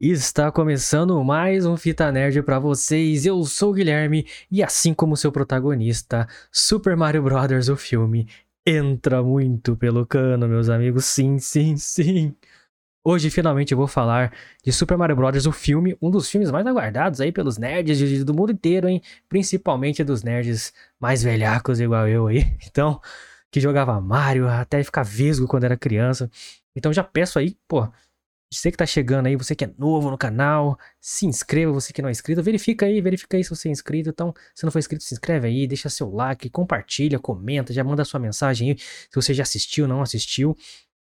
Está começando mais um Fita Nerd para vocês. Eu sou o Guilherme e assim como seu protagonista, Super Mario Bros. o filme entra muito pelo cano, meus amigos. Sim, sim, sim. Hoje finalmente eu vou falar de Super Mario Bros. o filme, um dos filmes mais aguardados aí pelos nerds do mundo inteiro, hein? Principalmente dos nerds mais velhacos igual eu aí. Então, que jogava Mario até ficar vesgo quando era criança. Então já peço aí, pô, você que tá chegando aí, você que é novo no canal, se inscreva, você que não é inscrito, verifica aí, verifica aí se você é inscrito. Então, se não for inscrito, se inscreve aí, deixa seu like, compartilha, comenta, já manda sua mensagem aí, se você já assistiu, não assistiu.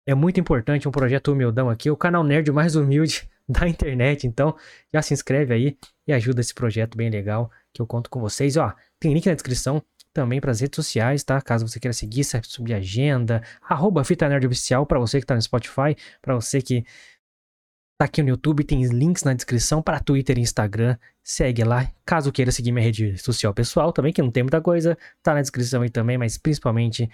É muito importante um projeto humildão aqui, o canal nerd mais humilde da internet. Então, já se inscreve aí e ajuda esse projeto bem legal que eu conto com vocês. Ó, tem link na descrição também para as redes sociais, tá? Caso você queira seguir, subir agenda, arroba Fita Nerd Oficial para você que tá no Spotify, para você que Tá aqui no YouTube, tem links na descrição para Twitter e Instagram. Segue lá. Caso queira seguir minha rede social pessoal também, que não tem muita coisa, tá na descrição aí também, mas principalmente se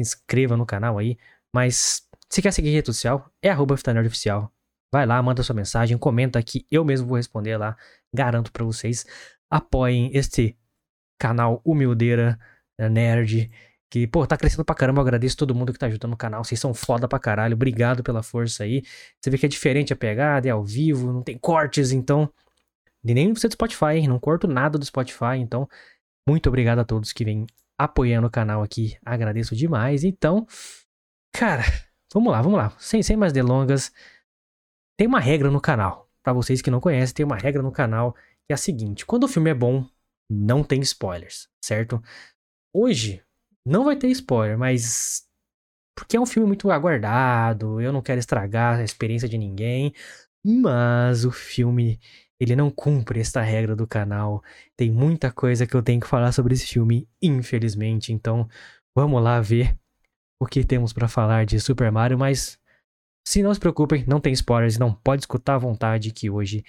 inscreva no canal aí. Mas se quer seguir rede social, é arroba Oficial. Vai lá, manda sua mensagem, comenta que eu mesmo vou responder lá. Garanto para vocês. Apoiem este canal Humildeira Nerd que, pô, tá crescendo pra caramba. Eu agradeço todo mundo que tá ajudando no canal. Vocês são foda pra caralho. Obrigado pela força aí. Você vê que é diferente a pegada, é ao vivo, não tem cortes, então. E nem você do Spotify, hein? Não corto nada do Spotify, então. Muito obrigado a todos que vêm apoiando o canal aqui. Agradeço demais. Então, cara, vamos lá, vamos lá. Sem, sem mais delongas. Tem uma regra no canal. Para vocês que não conhecem, tem uma regra no canal que é a seguinte: quando o filme é bom, não tem spoilers, certo? Hoje, não vai ter spoiler, mas. Porque é um filme muito aguardado, eu não quero estragar a experiência de ninguém. Mas o filme, ele não cumpre esta regra do canal. Tem muita coisa que eu tenho que falar sobre esse filme, infelizmente. Então, vamos lá ver o que temos para falar de Super Mario, mas se não se preocupem, não tem spoilers, não pode escutar à vontade que hoje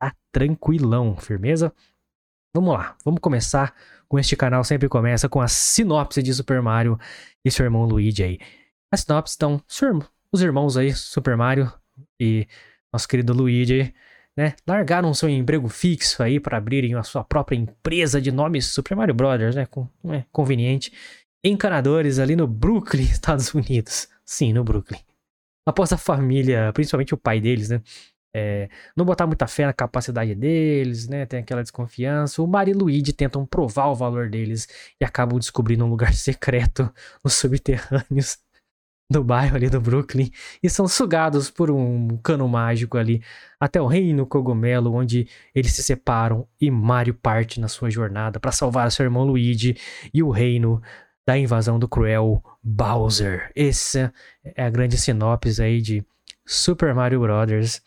tá tranquilão, firmeza? Vamos lá, vamos começar com este canal sempre começa com a sinopse de Super Mario e seu irmão Luigi aí. A sinopse, então, os irmãos aí, Super Mario e nosso querido Luigi, né, largaram seu emprego fixo aí para abrirem a sua própria empresa de nome Super Mario Brothers, né, com, é conveniente, encanadores ali no Brooklyn, Estados Unidos. Sim, no Brooklyn. Após a família, principalmente o pai deles, né, é, não botar muita fé na capacidade deles, né? Tem aquela desconfiança. O Mario e Luigi tentam provar o valor deles e acabam descobrindo um lugar secreto nos subterrâneos do bairro ali do Brooklyn e são sugados por um cano mágico ali até o reino cogumelo, onde eles se separam e Mario parte na sua jornada para salvar seu irmão Luigi e o reino da invasão do cruel Bowser. Essa é a grande sinopse aí de Super Mario Bros.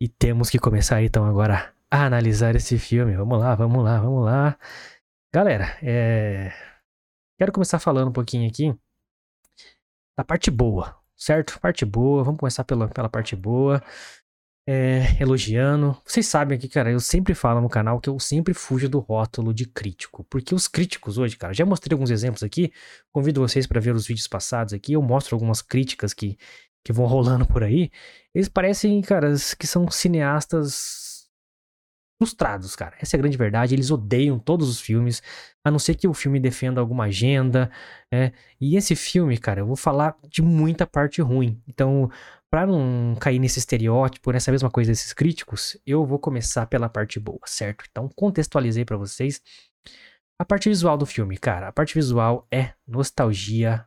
E temos que começar então agora a analisar esse filme. Vamos lá, vamos lá, vamos lá. Galera, é... quero começar falando um pouquinho aqui da parte boa, certo? Parte boa, vamos começar pela, pela parte boa. É, elogiando. Vocês sabem aqui, cara, eu sempre falo no canal que eu sempre fujo do rótulo de crítico. Porque os críticos hoje, cara, já mostrei alguns exemplos aqui. Convido vocês para ver os vídeos passados aqui. Eu mostro algumas críticas que que vão rolando por aí, eles parecem, cara, que são cineastas frustrados, cara. Essa é a grande verdade. Eles odeiam todos os filmes, a não ser que o filme defenda alguma agenda, né? E esse filme, cara, eu vou falar de muita parte ruim. Então, para não cair nesse estereótipo, nessa mesma coisa desses críticos, eu vou começar pela parte boa, certo? Então, contextualizei para vocês a parte visual do filme, cara. A parte visual é nostalgia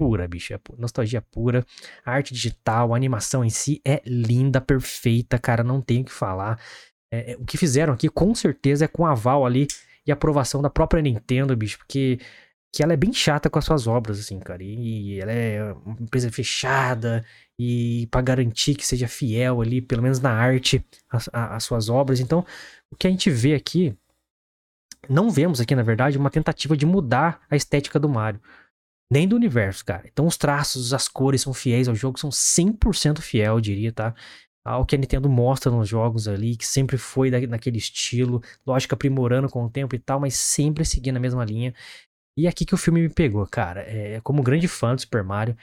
pura, bicho. É nostalgia pura. A arte digital, a animação em si é linda, perfeita, cara. Não tenho o que falar. É, é, o que fizeram aqui, com certeza, é com aval ali e aprovação da própria Nintendo, bicho. Porque que ela é bem chata com as suas obras, assim, cara. E ela é uma empresa fechada e para garantir que seja fiel ali, pelo menos na arte, às suas obras. Então, o que a gente vê aqui, não vemos aqui, na verdade, uma tentativa de mudar a estética do Mario nem do universo, cara. Então os traços, as cores são fiéis ao jogo, são 100% fiel, eu diria, tá? Ao que a Nintendo mostra nos jogos ali, que sempre foi da, naquele estilo, lógico, aprimorando com o tempo e tal, mas sempre seguindo a mesma linha. E é aqui que o filme me pegou, cara. É, como grande fã do Super Mario,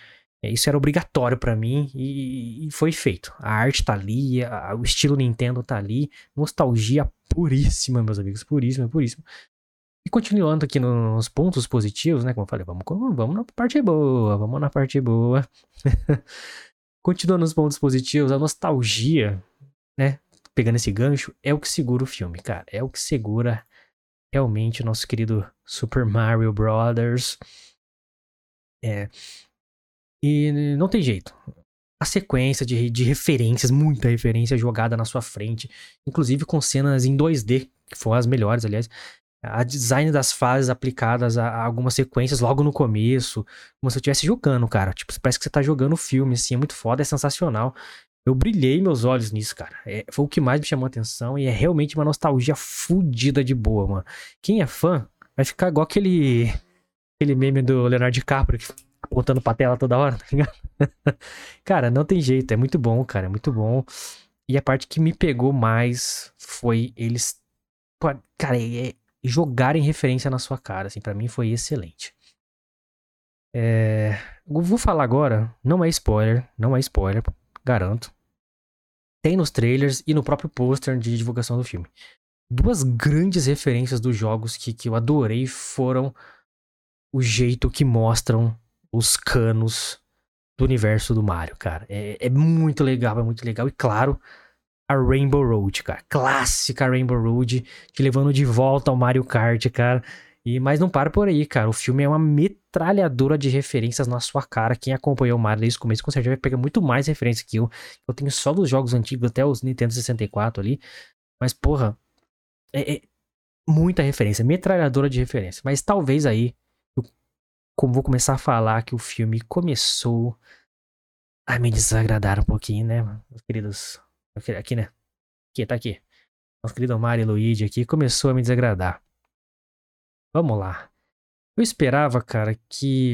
É, isso era obrigatório para mim e, e, foi feito. A arte tá ali, a, o estilo Nintendo tá ali, nostalgia puríssima, meus amigos, puríssima, puríssima. E continuando aqui nos pontos positivos, né? Como eu falei, vamos, vamos na parte boa, vamos na parte boa. continuando nos pontos positivos, a nostalgia, né? Pegando esse gancho, é o que segura o filme, cara. É o que segura realmente o nosso querido Super Mario Brothers. É, e não tem jeito. A sequência de, de referências, muita referência jogada na sua frente, inclusive com cenas em 2D, que foram as melhores, aliás. A design das fases aplicadas a, a algumas sequências logo no começo, como se eu estivesse jogando, cara. Tipo, parece que você tá jogando o filme, assim, é muito foda, é sensacional. Eu brilhei meus olhos nisso, cara. É, foi o que mais me chamou a atenção e é realmente uma nostalgia fodida de boa, mano. Quem é fã vai ficar igual aquele, aquele meme do Leonardo DiCaprio que apontando pra tela toda hora, tá ligado? cara, não tem jeito, é muito bom, cara, é muito bom. E a parte que me pegou mais foi eles, cara, é, jogarem referência na sua cara, assim, para mim foi excelente. É, vou falar agora, não é spoiler, não é spoiler, garanto. Tem nos trailers e no próprio pôster de divulgação do filme. Duas grandes referências dos jogos que, que eu adorei foram o jeito que mostram os canos do universo do Mario, cara. É, é muito legal, é muito legal. E claro, a Rainbow Road, cara. Clássica Rainbow Road, te levando de volta ao Mario Kart, cara. E, mas não para por aí, cara. O filme é uma metralhadora de referências na sua cara. Quem acompanhou o Mario desde o começo, com certeza vai pegar muito mais referência que eu. Eu tenho só dos jogos antigos, até os Nintendo 64 ali. Mas, porra, é, é muita referência, metralhadora de referência. Mas talvez aí como vou começar a falar que o filme começou a me desagradar um pouquinho, né, meus queridos. Aqui, né? Aqui, tá aqui. Nosso querido Mario Luigi aqui começou a me desagradar. Vamos lá. Eu esperava, cara, que.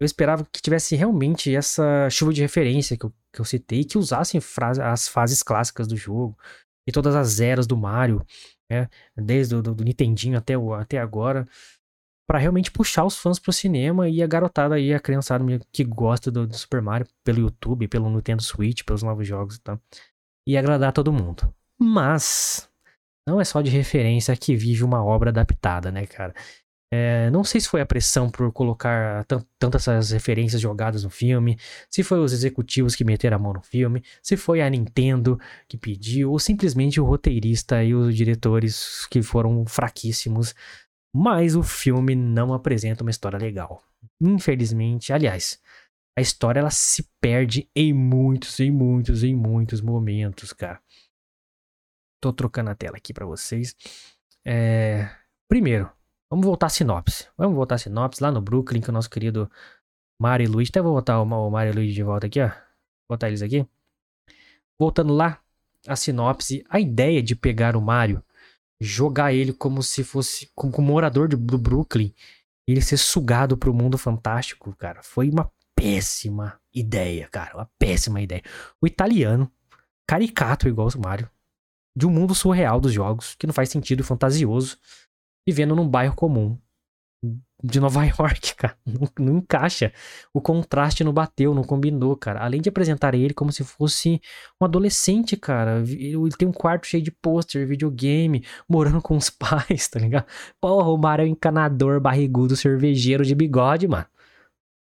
Eu esperava que tivesse realmente essa chuva de referência que eu, que eu citei, que usassem as fases clássicas do jogo e todas as eras do Mario, né? Desde o do, do Nintendinho até, o, até agora para realmente puxar os fãs pro cinema e a garotada aí, a criançada que gosta do, do, Super Mario pelo YouTube, pelo Nintendo Switch, pelos novos jogos e tal. E agradar todo mundo. Mas não é só de referência que vive uma obra adaptada, né, cara? É, não sei se foi a pressão por colocar tantas essas referências jogadas no filme, se foi os executivos que meteram a mão no filme, se foi a Nintendo que pediu, ou simplesmente o roteirista e os diretores que foram fraquíssimos mas o filme não apresenta uma história legal. Infelizmente, aliás, a história ela se perde em muitos, em muitos, em muitos momentos, cara. Tô trocando a tela aqui para vocês. É... Primeiro, vamos voltar à sinopse. Vamos voltar à sinopse lá no Brooklyn, que o nosso querido Mario e Luigi. Até vou botar o Mario e Luigi de volta aqui, ó. Vou botar eles aqui. Voltando lá, a sinopse, a ideia de pegar o Mario jogar ele como se fosse como, como morador de, do Brooklyn e ele ser sugado pro mundo fantástico, cara, foi uma péssima ideia, cara, uma péssima ideia. O italiano, caricato igual o Mario, de um mundo surreal dos jogos, que não faz sentido, fantasioso, vivendo num bairro comum de Nova York, cara. Não, não, encaixa. O contraste não bateu, não combinou, cara. Além de apresentar ele como se fosse um adolescente, cara. Ele tem um quarto cheio de pôster, videogame, morando com os pais, tá ligado? Porra, o Mario é um encanador, barrigudo, cervejeiro de bigode, mano.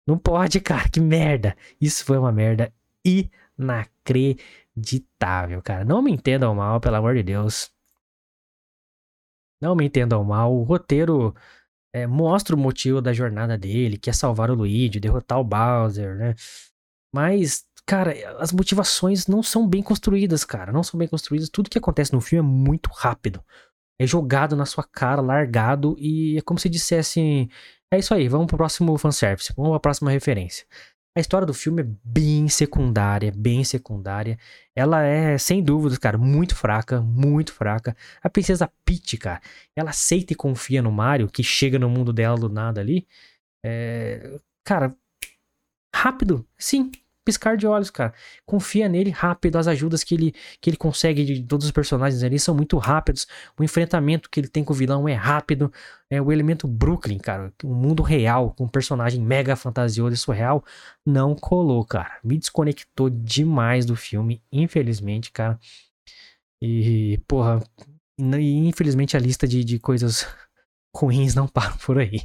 Não pode, cara. Que merda. Isso foi uma merda inacreditável, cara. Não me entendam mal, pelo amor de Deus. Não me entendam mal. O roteiro é, mostra o motivo da jornada dele, que é salvar o Luigi, derrotar o Bowser, né? Mas, cara, as motivações não são bem construídas, cara. Não são bem construídas. Tudo que acontece no filme é muito rápido. É jogado na sua cara, largado, e é como se dissesse: é isso aí, vamos pro próximo fanservice, vamos pra próxima referência. A história do filme é bem secundária, bem secundária. Ela é, sem dúvidas, cara, muito fraca, muito fraca. A princesa Peach, cara, ela aceita e confia no Mario, que chega no mundo dela do nada ali. É... Cara, rápido, sim, piscar de olhos, cara. Confia nele rápido, as ajudas que ele, que ele consegue de todos os personagens ali são muito rápidos. O enfrentamento que ele tem com o vilão é rápido. É o elemento Brooklyn, cara. Um mundo real, com um personagem mega fantasioso e surreal, não colou, cara. Me desconectou demais do filme, infelizmente, cara. E, porra, infelizmente a lista de, de coisas ruins não para por aí.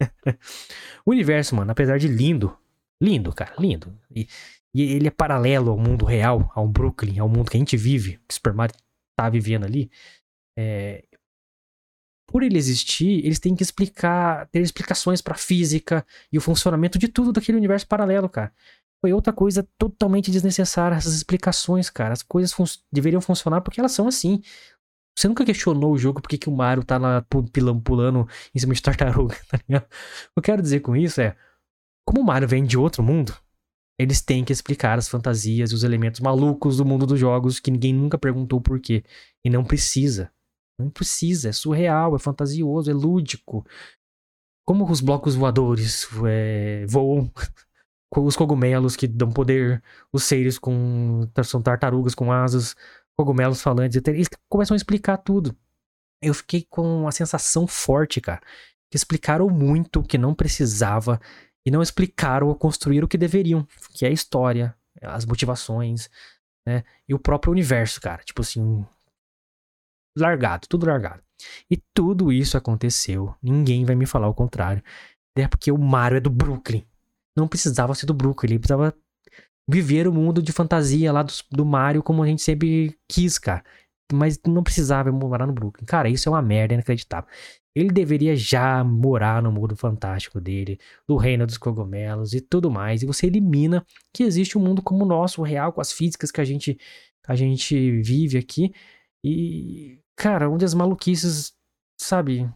o universo, mano, apesar de lindo, lindo, cara, lindo. E, e, ele é paralelo ao mundo real, ao Brooklyn, ao mundo que a gente vive, que o Super Mario tá vivendo ali. É, por ele existir, eles têm que explicar, ter explicações para física e o funcionamento de tudo daquele universo paralelo, cara. Foi outra coisa totalmente desnecessária essas explicações, cara. As coisas fun deveriam funcionar porque elas são assim. Você nunca questionou o jogo porque que o Mario tá lá pulando, pulando em cima de tartaruga, tá ligado? O que eu quero dizer com isso é, como o Mario vem de outro mundo, eles têm que explicar as fantasias e os elementos malucos do mundo dos jogos que ninguém nunca perguntou por quê. E não precisa. Não precisa, é surreal, é fantasioso, é lúdico. Como os blocos voadores é, voam, os cogumelos que dão poder, os seres com. são tartarugas com asas, cogumelos falantes, eles começam a explicar tudo. Eu fiquei com uma sensação forte, cara. Que explicaram muito que não precisava e não explicaram ou construíram o que deveriam, que é a história, as motivações, né? E o próprio universo, cara. Tipo assim. Largado, tudo largado. E tudo isso aconteceu. Ninguém vai me falar o contrário. É porque o Mario é do Brooklyn. Não precisava ser do Brooklyn, ele precisava viver o mundo de fantasia lá do, do Mario como a gente sempre quis, cara. Mas não precisava morar no Brooklyn. Cara, isso é uma merda inacreditável. Ele deveria já morar no mundo fantástico dele, do reino dos cogumelos e tudo mais. E você elimina que existe um mundo como o nosso, real, com as físicas que a gente, a gente vive aqui. E, cara, onde as maluquices, sabe,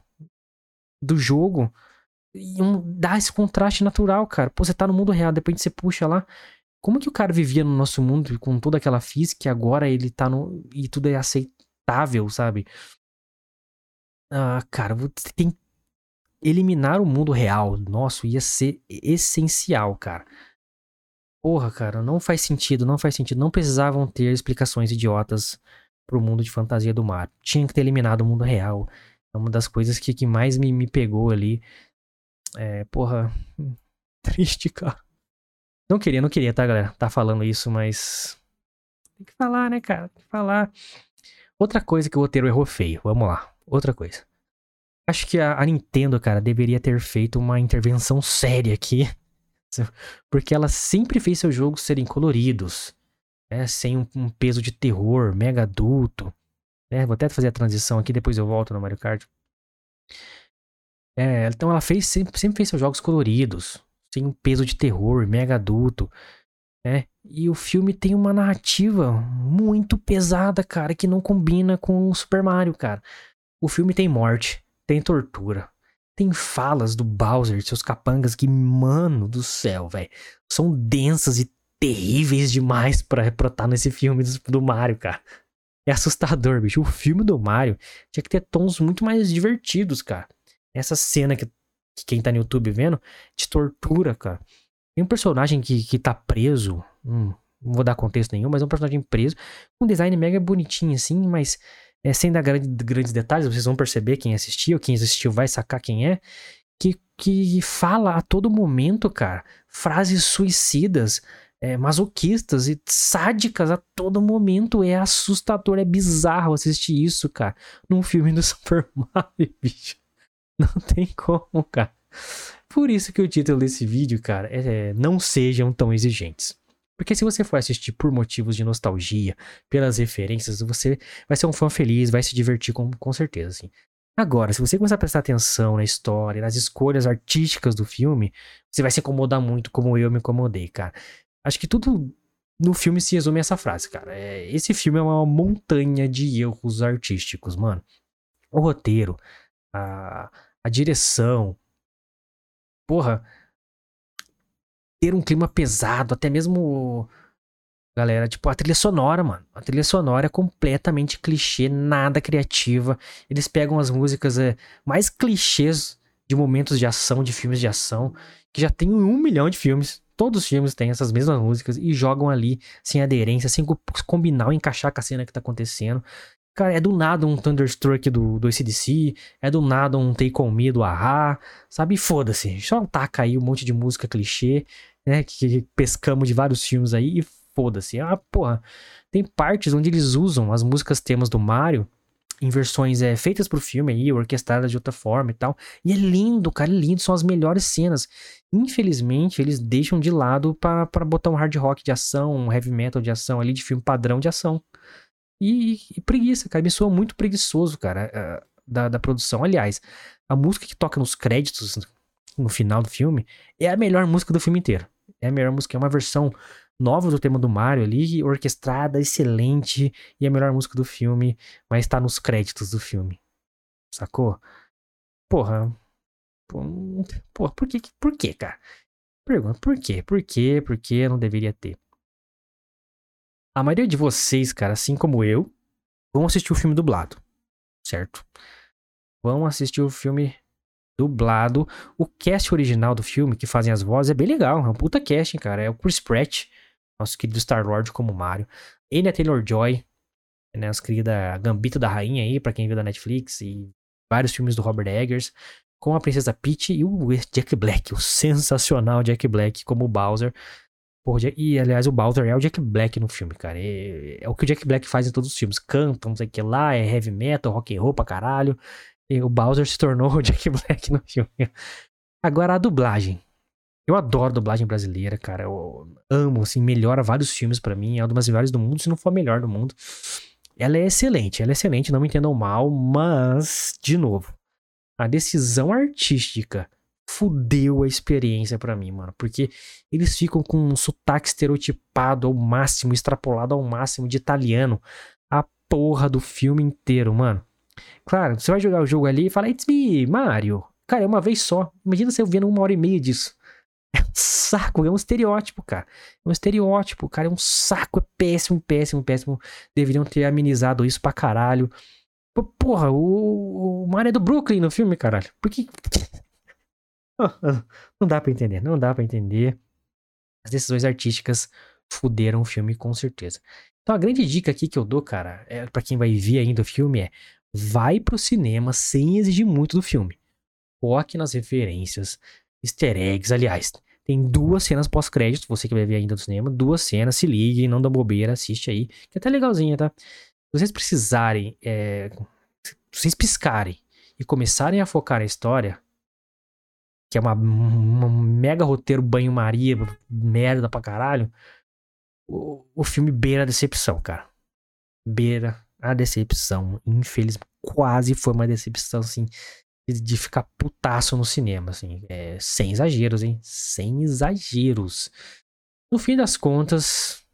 do jogo iam dar esse contraste natural, cara. Pô, você tá no mundo real, depois você puxa lá. Como que o cara vivia no nosso mundo com toda aquela física e agora ele tá no. e tudo é aceitável, sabe? Ah, cara, você tem. Eliminar o mundo real nosso ia ser essencial, cara. Porra, cara, não faz sentido, não faz sentido. Não precisavam ter explicações idiotas pro mundo de fantasia do mar. Tinha que ter eliminado o mundo real. É uma das coisas que, que mais me, me pegou ali. É, porra, triste, cara. Não queria, não queria, tá, galera? Tá falando isso, mas. Tem que falar, né, cara? Tem que falar. Outra coisa que o roteiro errou feio. Vamos lá. Outra coisa. Acho que a, a Nintendo, cara, deveria ter feito uma intervenção séria aqui. Porque ela sempre fez seus jogos serem coloridos. Né? Sem um, um peso de terror, mega adulto. Né? Vou até fazer a transição aqui, depois eu volto no Mario Kart. É, então ela fez, sempre, sempre fez seus jogos coloridos sem um peso de terror, mega adulto, né? E o filme tem uma narrativa muito pesada, cara, que não combina com o Super Mario, cara. O filme tem morte, tem tortura, tem falas do Bowser e seus capangas que, mano do céu, velho, são densas e terríveis demais pra estar nesse filme do, do Mario, cara. É assustador, bicho. O filme do Mario tinha que ter tons muito mais divertidos, cara. Essa cena que que quem tá no YouTube vendo, te tortura, cara. Tem um personagem que, que tá preso, hum, não vou dar contexto nenhum, mas é um personagem preso, um design mega bonitinho assim, mas é, sem dar grande, grandes detalhes, vocês vão perceber quem assistiu, quem assistiu vai sacar quem é, que, que fala a todo momento, cara, frases suicidas, é, masoquistas e sádicas a todo momento. É assustador, é bizarro assistir isso, cara, num filme do Super Mario, bicho. Não tem como, cara. Por isso que o título desse vídeo, cara, é Não Sejam Tão Exigentes. Porque se você for assistir por motivos de nostalgia, pelas referências, você vai ser um fã feliz, vai se divertir com, com certeza, assim. Agora, se você começar a prestar atenção na história, nas escolhas artísticas do filme, você vai se incomodar muito, como eu me incomodei, cara. Acho que tudo no filme se resume a essa frase, cara. É, esse filme é uma montanha de erros artísticos, mano. O roteiro, a, a direção. Porra, ter um clima pesado, até mesmo. Galera, tipo, a trilha sonora, mano. A trilha sonora é completamente clichê, nada criativa. Eles pegam as músicas é, mais clichês de momentos de ação, de filmes de ação, que já tem um milhão de filmes. todos os filmes têm essas mesmas músicas e jogam ali sem aderência, sem combinar ou encaixar com a cena que tá acontecendo. Cara, é do nada um Thunderstruck do, do ACDC, é do nada um Take On Me do Ahá, sabe? Foda-se, só taca aí um monte de música clichê, né? Que, que pescamos de vários filmes aí e foda-se. Ah, porra, tem partes onde eles usam as músicas temas do Mario em versões é, feitas pro filme aí, orquestradas de outra forma e tal. E é lindo, cara, é lindo, são as melhores cenas. Infelizmente, eles deixam de lado para botar um hard rock de ação, um heavy metal de ação ali, de filme padrão de ação. E, e preguiça, cara, me soa muito preguiçoso, cara, uh, da, da produção. Aliás, a música que toca nos créditos no final do filme é a melhor música do filme inteiro. É a melhor música, é uma versão nova do tema do Mario ali, orquestrada, excelente, e a melhor música do filme, mas tá nos créditos do filme. Sacou? Porra. Porra, por que, por que, cara? Pergunta, por quê? Por quê? Por que não deveria ter? A maioria de vocês, cara, assim como eu, vão assistir o filme dublado, certo? Vão assistir o filme dublado. O cast original do filme, que fazem as vozes, é bem legal. É um puta casting, cara. É o Chris Pratt, nosso querido Star-Lord como Mario. Anya Taylor-Joy, né, nossa querida Gambita da Rainha aí, pra quem viu da Netflix, e vários filmes do Robert Eggers, com a Princesa Peach e o Jack Black, o sensacional Jack Black como Bowser. E aliás, o Bowser é o Jack Black no filme, cara. É, é, o que o Jack Black faz em todos os filmes. Canta, não sei o que lá, é heavy metal, rock and roll pra caralho. E o Bowser se tornou o Jack Black no filme. Agora a dublagem. Eu adoro dublagem brasileira, cara. Eu amo, assim, melhora vários filmes para mim. É uma das melhores do mundo, se não for a melhor do mundo. Ela é excelente, ela é excelente, não me entendam mal, mas, de novo, a decisão artística fudeu a experiência para mim, mano. Porque eles ficam com um sotaque estereotipado ao máximo, extrapolado ao máximo de italiano. A porra do filme inteiro, mano. Claro, você vai jogar o jogo ali e fala, It's me, Mario. Cara, é uma vez só. Imagina você vendo uma hora e meia disso. É um saco, é um estereótipo, cara. É um estereótipo, cara. É um saco, é péssimo, péssimo, péssimo. Deveriam ter amenizado isso pra caralho. Porra, o, o Mario é do Brooklyn no filme, caralho. Por que. Não dá pra entender, não dá pra entender. As decisões artísticas fuderam o filme com certeza. Então a grande dica aqui que eu dou, cara, é para quem vai ver ainda o filme é: vai pro cinema sem exigir muito do filme. Foque nas referências, easter eggs, aliás. Tem duas cenas pós-crédito, você que vai ver ainda no cinema, duas cenas, se ligue, não dá bobeira, assiste aí, que é até legalzinha, tá? Se vocês precisarem, é, se vocês piscarem e começarem a focar na história, que é uma, uma mega roteiro banho-maria, merda pra caralho, o, o filme beira a decepção, cara. Beira a decepção. Infelizmente, quase foi uma decepção, assim, de ficar putaço no cinema, assim. É, sem exageros, hein? Sem exageros. No fim das contas,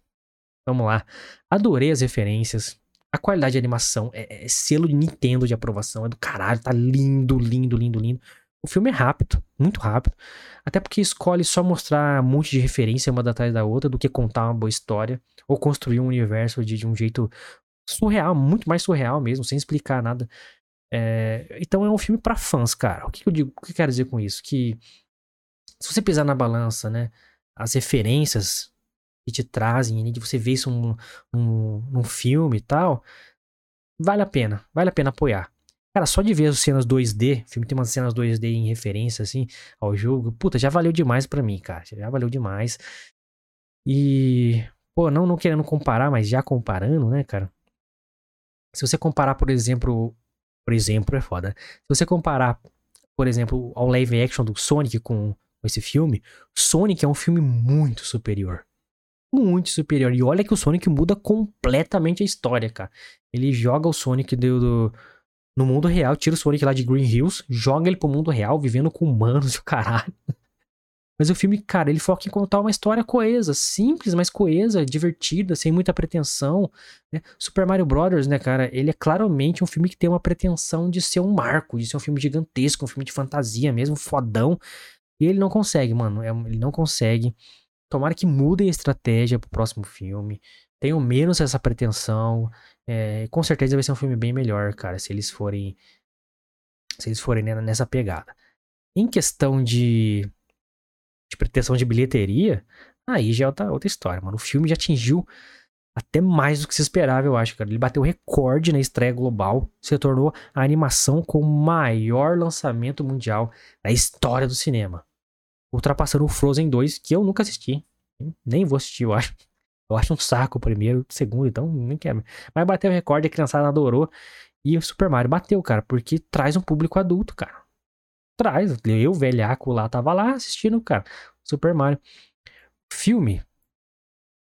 vamos lá. Adorei as referências. A qualidade de animação é, é selo de Nintendo de aprovação. É do caralho, tá lindo, lindo, lindo, lindo. O filme é rápido, muito rápido. Até porque escolhe só mostrar um monte de referência uma atrás da outra do que contar uma boa história. Ou construir um universo de, de um jeito surreal, muito mais surreal mesmo, sem explicar nada. É, então é um filme para fãs, cara. O que, eu digo? O que eu quero dizer com isso? Que se você pisar na balança, né, as referências que te trazem, de você ver isso num, num filme e tal, vale a pena, vale a pena apoiar. Cara, só de ver as cenas 2D, o filme tem umas cenas 2D em referência, assim, ao jogo, puta, já valeu demais para mim, cara, já valeu demais. E, pô, não, não querendo comparar, mas já comparando, né, cara? Se você comparar, por exemplo, por exemplo, é foda. Se você comparar, por exemplo, ao live action do Sonic com, com esse filme, Sonic é um filme muito superior. Muito superior. E olha que o Sonic muda completamente a história, cara. Ele joga o Sonic do, do no mundo real, tira o Sonic lá de Green Hills, joga ele pro mundo real, vivendo com humanos e o caralho. Mas o filme, cara, ele foca em contar uma história coesa, simples, mas coesa, divertida, sem muita pretensão. Né? Super Mario Brothers, né, cara, ele é claramente um filme que tem uma pretensão de ser um marco, de ser um filme gigantesco, um filme de fantasia mesmo, fodão. E ele não consegue, mano, é ele não consegue. Tomara que mudem a estratégia pro próximo filme. Tenham menos essa pretensão. É, com certeza vai ser um filme bem melhor, cara, se eles forem. Se eles forem nessa pegada. Em questão de de pretensão de bilheteria, aí já é outra, outra história, mano. O filme já atingiu até mais do que se esperava, eu acho, cara. Ele bateu recorde na estreia global, se tornou a animação com o maior lançamento mundial da história do cinema. Ultrapassando o Frozen 2, que eu nunca assisti. Nem vou assistir, eu acho. Eu acho um saco o primeiro, o segundo, então nem quero. Mas bateu o recorde, a criançada adorou. E o Super Mario bateu, cara, porque traz um público adulto, cara. Traz. Eu, velhaco lá, tava lá assistindo, cara. Super Mario. Filme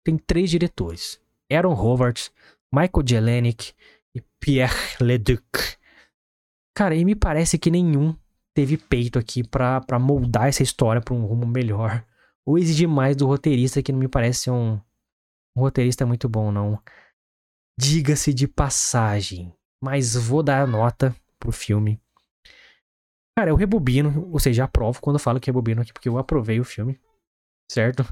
tem três diretores. Aaron Howard, Michael Jelenic e Pierre Leduc. Cara, e me parece que nenhum teve peito aqui para moldar essa história para um rumo melhor. Ou exigir mais do roteirista, que não me parece um, um roteirista muito bom, não. Diga-se de passagem, mas vou dar nota pro filme. Cara, eu rebobino, ou seja, aprovo quando eu falo que rebobino aqui, porque eu aprovei o filme, certo?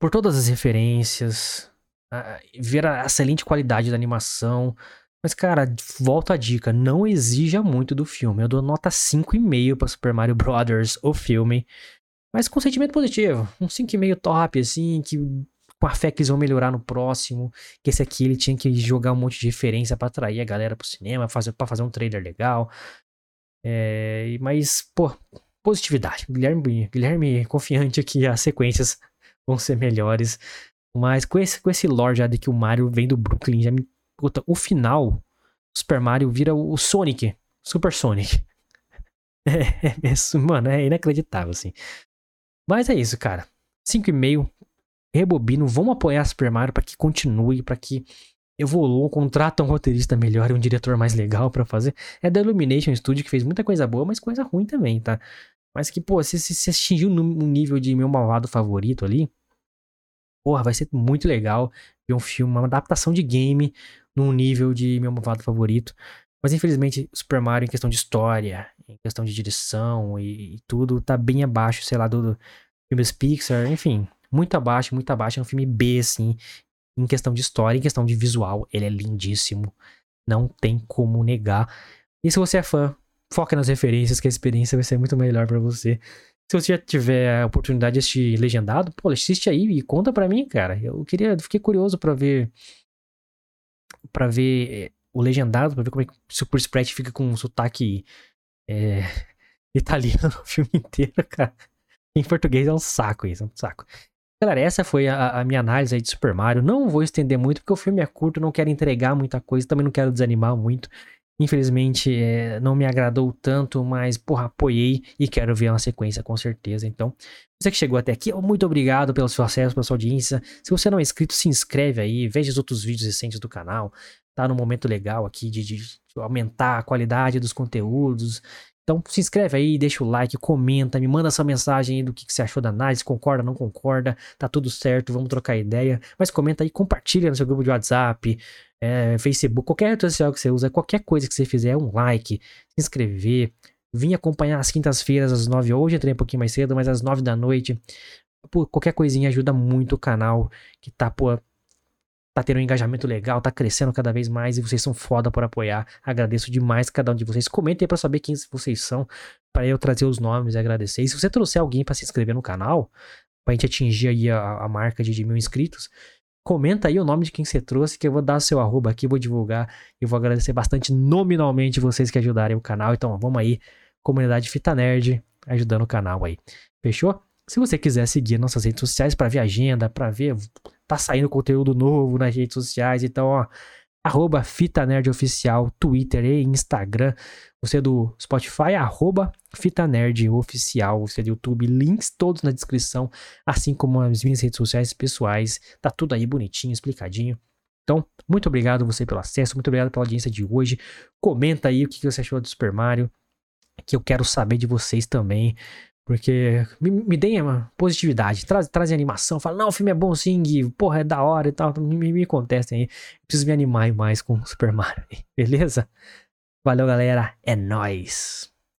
Por todas as referências, a, ver a excelente qualidade da animação. Mas, cara, volta a dica, não exija muito do filme. Eu dou nota 5,5 para Super Mario Brothers, o filme. Mas com sentimento positivo. Um 5,5 top, assim, que com a fé que eles vão melhorar no próximo. Que esse aqui ele tinha que jogar um monte de referência para atrair a galera pro cinema, fazer, pra fazer um trailer legal. É, mas, pô, positividade. Guilherme, Guilherme confiante aqui, as sequências vão ser melhores. Mas com esse, com esse lore já de que o Mario vem do Brooklyn, já me. Puta, o final, o Super Mario vira o Sonic. Super Sonic. É, é, mano, é inacreditável, assim. Mas é isso, cara. 5,5. Rebobino. Vamos apoiar Super Mario para que continue, para que evolua, contrata um roteirista melhor e um diretor mais legal para fazer. É da Illumination Studio que fez muita coisa boa, mas coisa ruim também, tá? Mas que, pô, se, se, se atingir um nível de meu malvado favorito ali, porra, vai ser muito legal ver um filme, uma adaptação de game num nível de meu malvado favorito. Mas infelizmente, Super Mario em questão de história, em questão de direção e, e tudo, tá bem abaixo, sei lá, do, do filmes Pixar, enfim, muito abaixo, muito abaixo. É um filme B, assim, em questão de história, em questão de visual, ele é lindíssimo. Não tem como negar. E se você é fã, foca nas referências, que a experiência vai ser muito melhor para você. Se você já tiver a oportunidade de assistir legendado, pô, assiste aí e conta para mim, cara. Eu queria, fiquei curioso para ver para ver eh, o legendado, pra ver como é que o Super Spread fica com um sotaque é, italiano o filme inteiro, cara. Em português é um saco isso, é um saco. Galera, essa foi a, a, minha análise aí de Super Mario. Não vou estender muito, porque o filme é curto, não quero entregar muita coisa, também não quero desanimar muito. Infelizmente, é, não me agradou tanto, mas, porra, apoiei e quero ver uma sequência com certeza. Então, você que chegou até aqui, muito obrigado pelo seu acesso, pela sua audiência. Se você não é inscrito, se inscreve aí, veja os outros vídeos recentes do canal. Tá num momento legal aqui de, de aumentar a qualidade dos conteúdos. Então se inscreve aí, deixa o like, comenta, me manda essa mensagem aí do que, que você achou da análise, concorda, não concorda, tá tudo certo, vamos trocar ideia. Mas comenta aí, compartilha no seu grupo de WhatsApp, é, Facebook, qualquer rede social que você usa, qualquer coisa que você fizer, um like, se inscrever, vim acompanhar às quintas-feiras às nove, hoje entrei um pouquinho mais cedo, mas às nove da noite. Qualquer coisinha ajuda muito o canal, que tá, pô, tá tendo um engajamento legal, tá crescendo cada vez mais e vocês são foda por apoiar. Agradeço demais cada um de vocês. Comentem aí pra saber quem vocês são, para eu trazer os nomes e agradecer. E se você trouxer alguém para se inscrever no canal, pra gente atingir aí a, a marca de, de mil inscritos, comenta aí o nome de quem você trouxe, que eu vou dar seu arroba aqui, vou divulgar e vou agradecer bastante nominalmente vocês que ajudarem o canal. Então vamos aí, comunidade Fita Nerd, ajudando o canal aí. Fechou? Se você quiser seguir nossas redes sociais para ver agenda, para ver tá saindo conteúdo novo nas redes sociais, então ó, arroba Fita Nerd Oficial, Twitter e Instagram. Você é do Spotify, arroba Fita Nerd Oficial. Você é do YouTube, links todos na descrição, assim como as minhas redes sociais pessoais. Tá tudo aí bonitinho, explicadinho. Então, muito obrigado você pelo acesso, muito obrigado pela audiência de hoje. Comenta aí o que você achou do Super Mario, que eu quero saber de vocês também. Porque me, me deem uma positividade, traz, trazem animação, fala, não, o filme é bom sim, Gui, porra, é da hora e tal. Me, me, me contestem aí. Preciso me animar mais com Super Mario, beleza? Valeu, galera. É nóis.